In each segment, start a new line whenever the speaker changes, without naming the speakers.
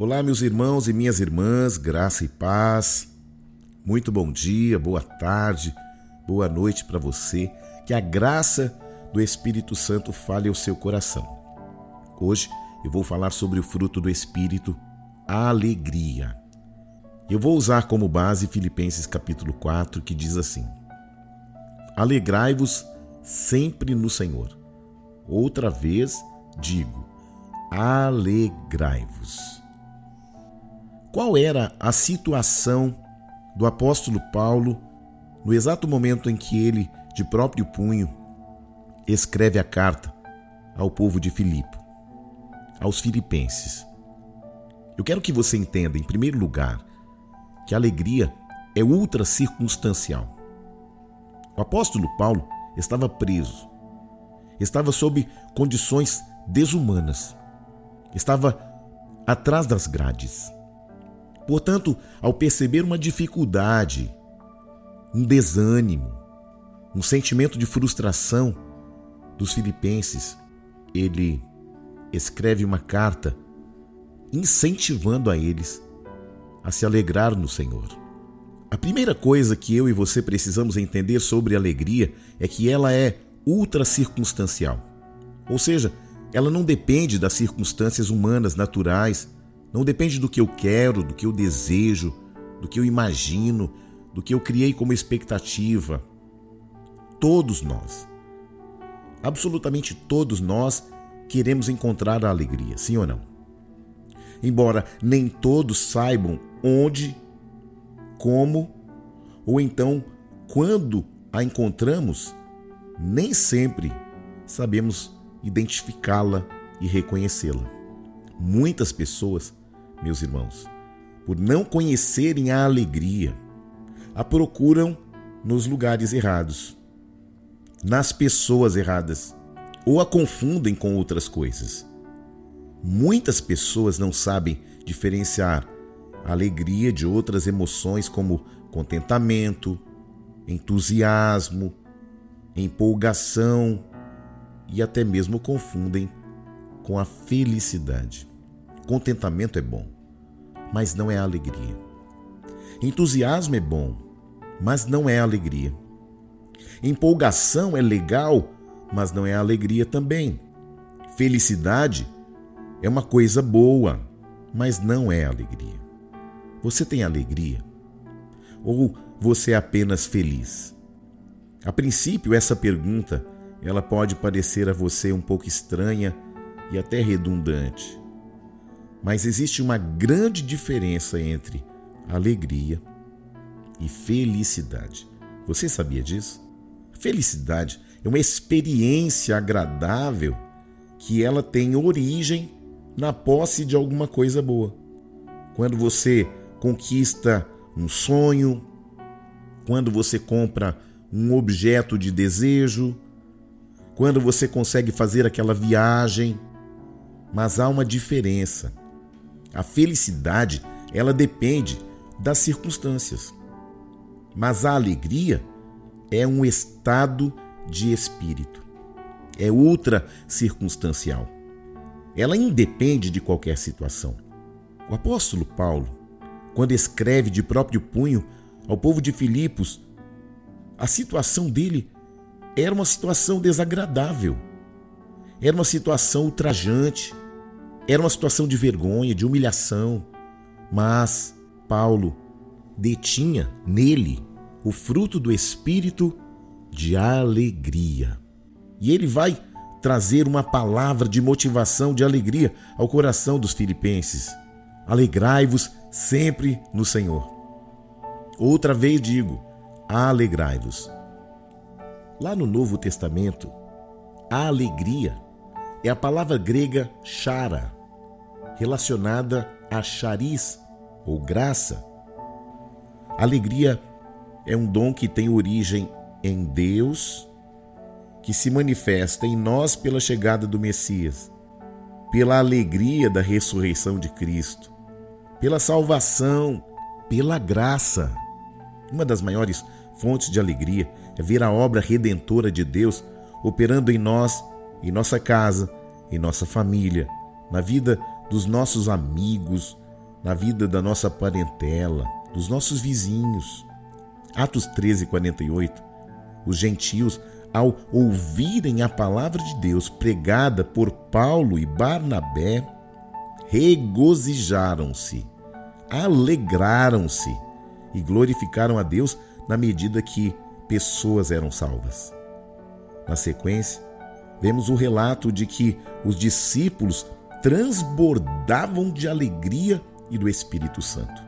Olá, meus irmãos e minhas irmãs, graça e paz. Muito bom dia, boa tarde, boa noite para você. Que a graça do Espírito Santo fale ao seu coração. Hoje eu vou falar sobre o fruto do Espírito, a alegria. Eu vou usar como base Filipenses capítulo 4, que diz assim: Alegrai-vos sempre no Senhor. Outra vez digo: alegrai-vos. Qual era a situação do apóstolo Paulo no exato momento em que ele, de próprio punho, escreve a carta ao povo de Filipe, aos filipenses? Eu quero que você entenda, em primeiro lugar, que a alegria é ultra circunstancial. O apóstolo Paulo estava preso, estava sob condições desumanas, estava atrás das grades. Portanto, ao perceber uma dificuldade, um desânimo, um sentimento de frustração dos filipenses, ele escreve uma carta incentivando a eles a se alegrar no Senhor. A primeira coisa que eu e você precisamos entender sobre alegria é que ela é ultra circunstancial. Ou seja, ela não depende das circunstâncias humanas naturais não depende do que eu quero, do que eu desejo, do que eu imagino, do que eu criei como expectativa. Todos nós, absolutamente todos nós, queremos encontrar a alegria, sim ou não? Embora nem todos saibam onde, como ou então quando a encontramos, nem sempre sabemos identificá-la e reconhecê-la. Muitas pessoas meus irmãos, por não conhecerem a alegria, a procuram nos lugares errados, nas pessoas erradas, ou a confundem com outras coisas. Muitas pessoas não sabem diferenciar a alegria de outras emoções como contentamento, entusiasmo, empolgação e até mesmo confundem com a felicidade. Contentamento é bom, mas não é alegria. Entusiasmo é bom, mas não é alegria. Empolgação é legal, mas não é alegria também. Felicidade é uma coisa boa, mas não é alegria. Você tem alegria? Ou você é apenas feliz? A princípio, essa pergunta ela pode parecer a você um pouco estranha e até redundante. Mas existe uma grande diferença entre alegria e felicidade. Você sabia disso? Felicidade é uma experiência agradável que ela tem origem na posse de alguma coisa boa. Quando você conquista um sonho, quando você compra um objeto de desejo, quando você consegue fazer aquela viagem. Mas há uma diferença. A felicidade, ela depende das circunstâncias. Mas a alegria é um estado de espírito. É ultra circunstancial. Ela independe de qualquer situação. O apóstolo Paulo, quando escreve de próprio punho ao povo de Filipos, a situação dele era uma situação desagradável. Era uma situação ultrajante era uma situação de vergonha, de humilhação, mas Paulo detinha nele o fruto do espírito de alegria. E ele vai trazer uma palavra de motivação, de alegria ao coração dos filipenses. Alegrai-vos sempre no Senhor. Outra vez digo, alegrai-vos. Lá no Novo Testamento, a alegria é a palavra grega chara, relacionada a chariz ou graça. Alegria é um dom que tem origem em Deus, que se manifesta em nós pela chegada do Messias, pela alegria da ressurreição de Cristo, pela salvação, pela graça. Uma das maiores fontes de alegria é ver a obra redentora de Deus operando em nós, em nossa casa, em nossa família, na vida dos nossos amigos, na vida da nossa parentela, dos nossos vizinhos. Atos 13, 48. Os gentios, ao ouvirem a palavra de Deus pregada por Paulo e Barnabé, regozijaram-se, alegraram-se e glorificaram a Deus na medida que pessoas eram salvas. Na sequência, vemos o relato de que os discípulos transbordavam de alegria e do Espírito Santo.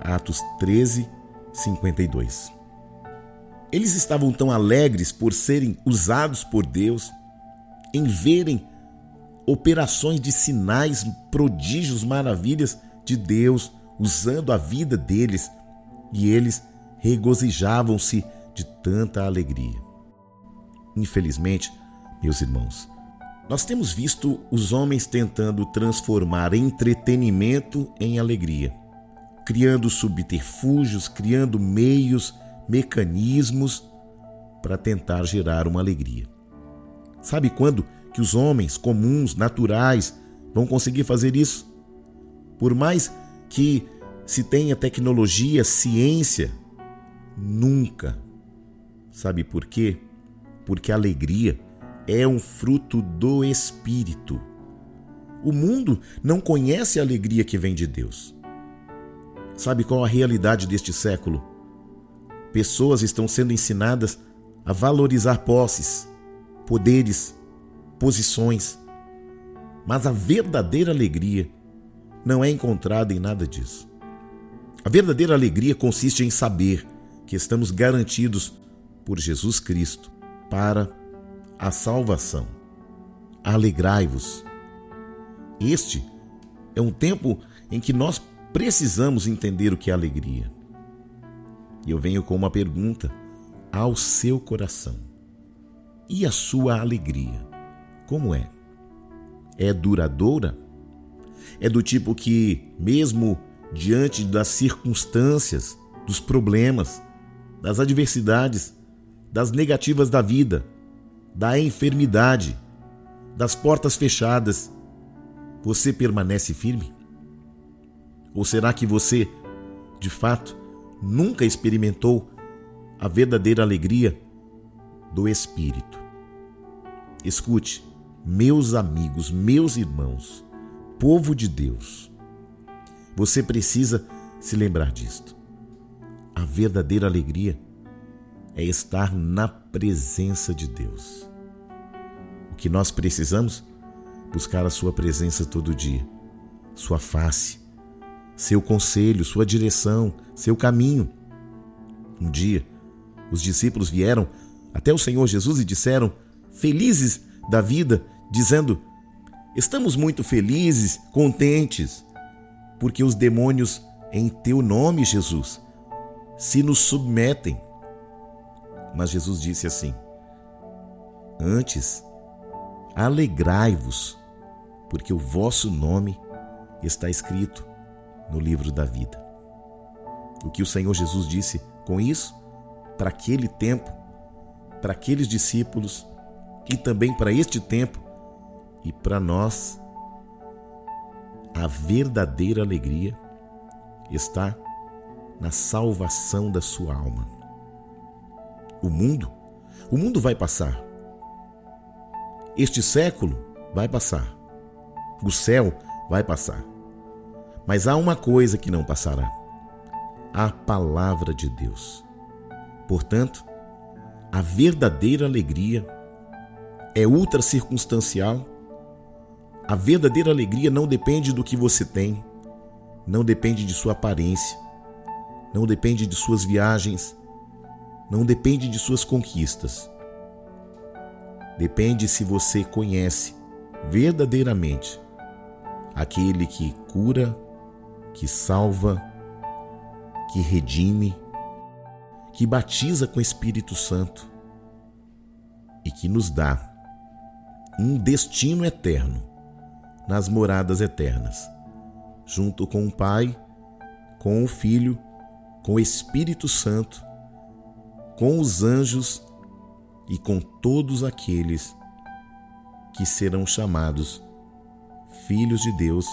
Atos 13, 52. Eles estavam tão alegres por serem usados por Deus, em verem operações de sinais, prodígios, maravilhas de Deus usando a vida deles, e eles regozijavam-se de tanta alegria. Infelizmente, meus irmãos, nós temos visto os homens tentando transformar entretenimento em alegria, criando subterfúgios, criando meios, mecanismos para tentar gerar uma alegria. Sabe quando que os homens comuns, naturais, vão conseguir fazer isso? Por mais que se tenha tecnologia, ciência, nunca. Sabe por quê? Porque a alegria é um fruto do Espírito. O mundo não conhece a alegria que vem de Deus. Sabe qual a realidade deste século? Pessoas estão sendo ensinadas a valorizar posses, poderes, posições. Mas a verdadeira alegria não é encontrada em nada disso. A verdadeira alegria consiste em saber que estamos garantidos por Jesus Cristo para a salvação. Alegrai-vos. Este é um tempo em que nós precisamos entender o que é alegria. E eu venho com uma pergunta ao seu coração: e a sua alegria? Como é? É duradoura? É do tipo que, mesmo diante das circunstâncias, dos problemas, das adversidades, das negativas da vida, da enfermidade, das portas fechadas, você permanece firme? Ou será que você, de fato, nunca experimentou a verdadeira alegria do Espírito? Escute, meus amigos, meus irmãos, povo de Deus, você precisa se lembrar disto. A verdadeira alegria é estar na presença de Deus. O que nós precisamos? Buscar a Sua presença todo dia, Sua face, seu conselho, Sua direção, seu caminho. Um dia, os discípulos vieram até o Senhor Jesus e disseram, felizes da vida, dizendo: Estamos muito felizes, contentes, porque os demônios, em teu nome, Jesus, se nos submetem mas Jesus disse assim: Antes, alegrai-vos, porque o vosso nome está escrito no livro da vida. O que o Senhor Jesus disse com isso, para aquele tempo, para aqueles discípulos e também para este tempo e para nós, a verdadeira alegria está na salvação da sua alma o mundo. O mundo vai passar. Este século vai passar. O céu vai passar. Mas há uma coisa que não passará: a palavra de Deus. Portanto, a verdadeira alegria é ultra circunstancial. A verdadeira alegria não depende do que você tem, não depende de sua aparência, não depende de suas viagens, não depende de suas conquistas. Depende se você conhece verdadeiramente aquele que cura, que salva, que redime, que batiza com o Espírito Santo e que nos dá um destino eterno nas moradas eternas, junto com o Pai, com o Filho, com o Espírito Santo com os anjos e com todos aqueles que serão chamados filhos de Deus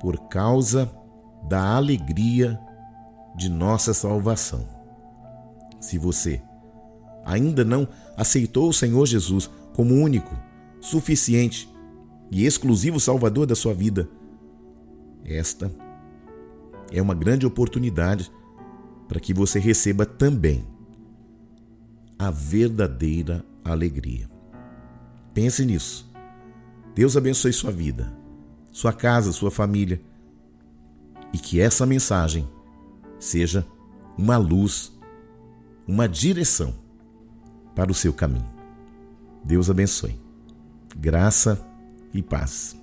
por causa da alegria de nossa salvação. Se você ainda não aceitou o Senhor Jesus como único, suficiente e exclusivo Salvador da sua vida, esta é uma grande oportunidade para que você receba também a verdadeira alegria. Pense nisso. Deus abençoe sua vida, sua casa, sua família e que essa mensagem seja uma luz, uma direção para o seu caminho. Deus abençoe. Graça e paz.